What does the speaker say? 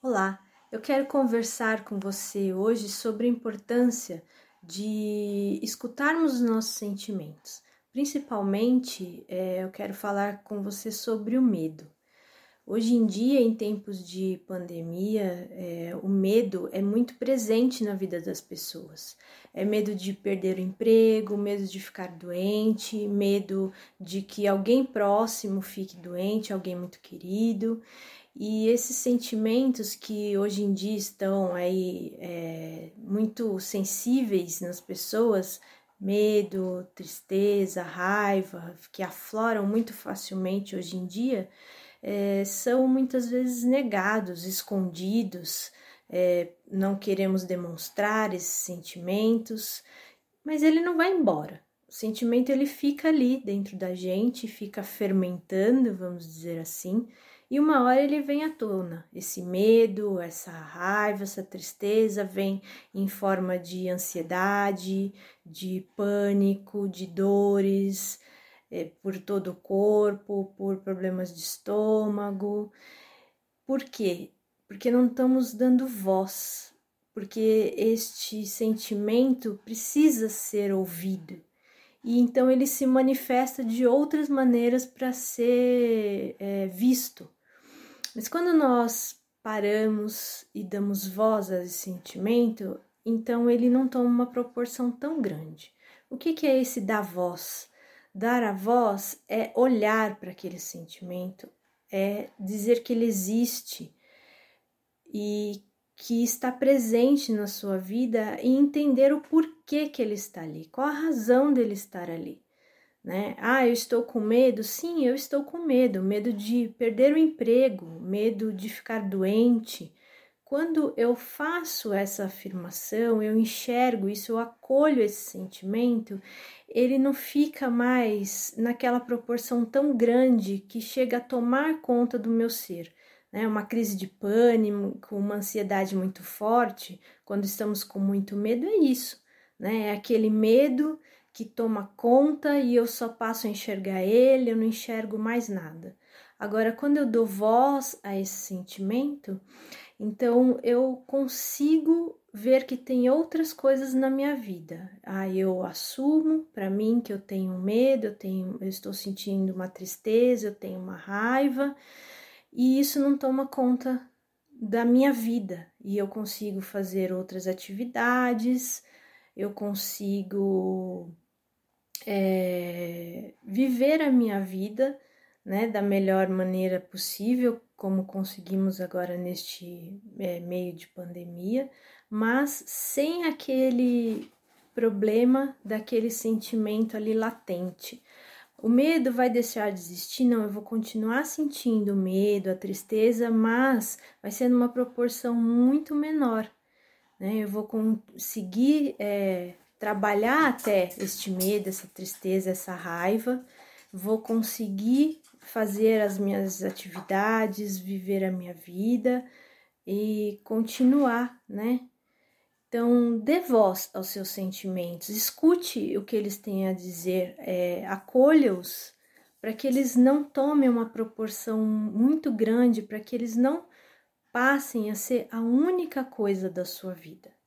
Olá, eu quero conversar com você hoje sobre a importância de escutarmos os nossos sentimentos. Principalmente, é, eu quero falar com você sobre o medo. Hoje em dia, em tempos de pandemia, é, o medo é muito presente na vida das pessoas. É medo de perder o emprego, medo de ficar doente, medo de que alguém próximo fique doente, alguém muito querido. E esses sentimentos que hoje em dia estão aí é, muito sensíveis nas pessoas, medo, tristeza, raiva, que afloram muito facilmente hoje em dia, é, são muitas vezes negados, escondidos, é, não queremos demonstrar esses sentimentos, mas ele não vai embora. O sentimento ele fica ali dentro da gente, fica fermentando, vamos dizer assim, e uma hora ele vem à tona. Esse medo, essa raiva, essa tristeza vem em forma de ansiedade, de pânico, de dores é, por todo o corpo, por problemas de estômago. Por quê? Porque não estamos dando voz, porque este sentimento precisa ser ouvido e então ele se manifesta de outras maneiras para ser é, visto. Mas quando nós paramos e damos voz a esse sentimento, então ele não toma uma proporção tão grande. O que, que é esse dar voz? Dar a voz é olhar para aquele sentimento, é dizer que ele existe e que está presente na sua vida e entender o porquê que ele está ali, qual a razão dele estar ali né? Ah, eu estou com medo? Sim, eu estou com medo, medo de perder o emprego, medo de ficar doente. Quando eu faço essa afirmação, eu enxergo isso, eu acolho esse sentimento, ele não fica mais naquela proporção tão grande que chega a tomar conta do meu ser. Né? Uma crise de pânico, uma ansiedade muito forte, quando estamos com muito medo, é isso. Né? É aquele medo que toma conta e eu só passo a enxergar ele, eu não enxergo mais nada. Agora, quando eu dou voz a esse sentimento, então eu consigo ver que tem outras coisas na minha vida. Aí eu assumo para mim que eu tenho medo, eu tenho, eu estou sentindo uma tristeza, eu tenho uma raiva, e isso não toma conta da minha vida e eu consigo fazer outras atividades, eu consigo é, viver a minha vida né, da melhor maneira possível, como conseguimos agora neste é, meio de pandemia, mas sem aquele problema daquele sentimento ali latente. O medo vai deixar de existir? Não, eu vou continuar sentindo o medo, a tristeza, mas vai ser numa proporção muito menor. Né? Eu vou conseguir é, trabalhar até este medo, essa tristeza, essa raiva, vou conseguir fazer as minhas atividades, viver a minha vida e continuar, né? Então, dê voz aos seus sentimentos, escute o que eles têm a dizer, é, acolha-os para que eles não tomem uma proporção muito grande, para que eles não passem a ser a única coisa da sua vida.